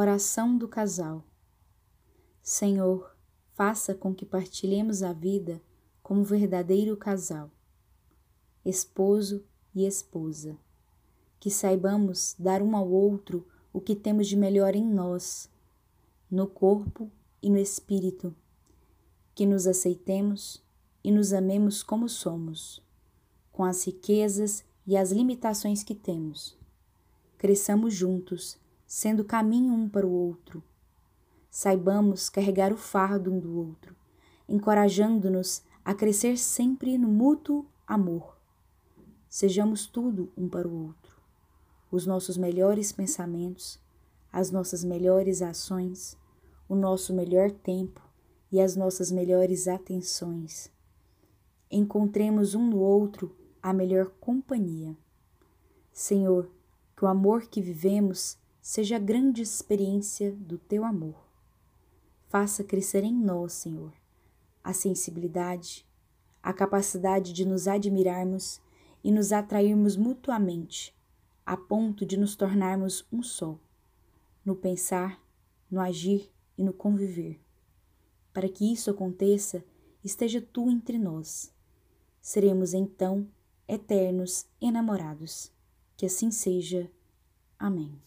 Oração do casal. Senhor, faça com que partilhemos a vida como verdadeiro casal, esposo e esposa. Que saibamos dar um ao outro o que temos de melhor em nós, no corpo e no espírito. Que nos aceitemos e nos amemos como somos, com as riquezas e as limitações que temos. Cresçamos juntos sendo caminho um para o outro. Saibamos carregar o fardo um do outro, encorajando-nos a crescer sempre no mútuo amor. Sejamos tudo um para o outro. Os nossos melhores pensamentos, as nossas melhores ações, o nosso melhor tempo e as nossas melhores atenções. Encontremos um no outro a melhor companhia. Senhor, que o amor que vivemos seja a grande experiência do teu amor. Faça crescer em nós, Senhor, a sensibilidade, a capacidade de nos admirarmos e nos atrairmos mutuamente, a ponto de nos tornarmos um só, no pensar, no agir e no conviver. Para que isso aconteça, esteja tu entre nós. Seremos então eternos enamorados. Que assim seja. Amém.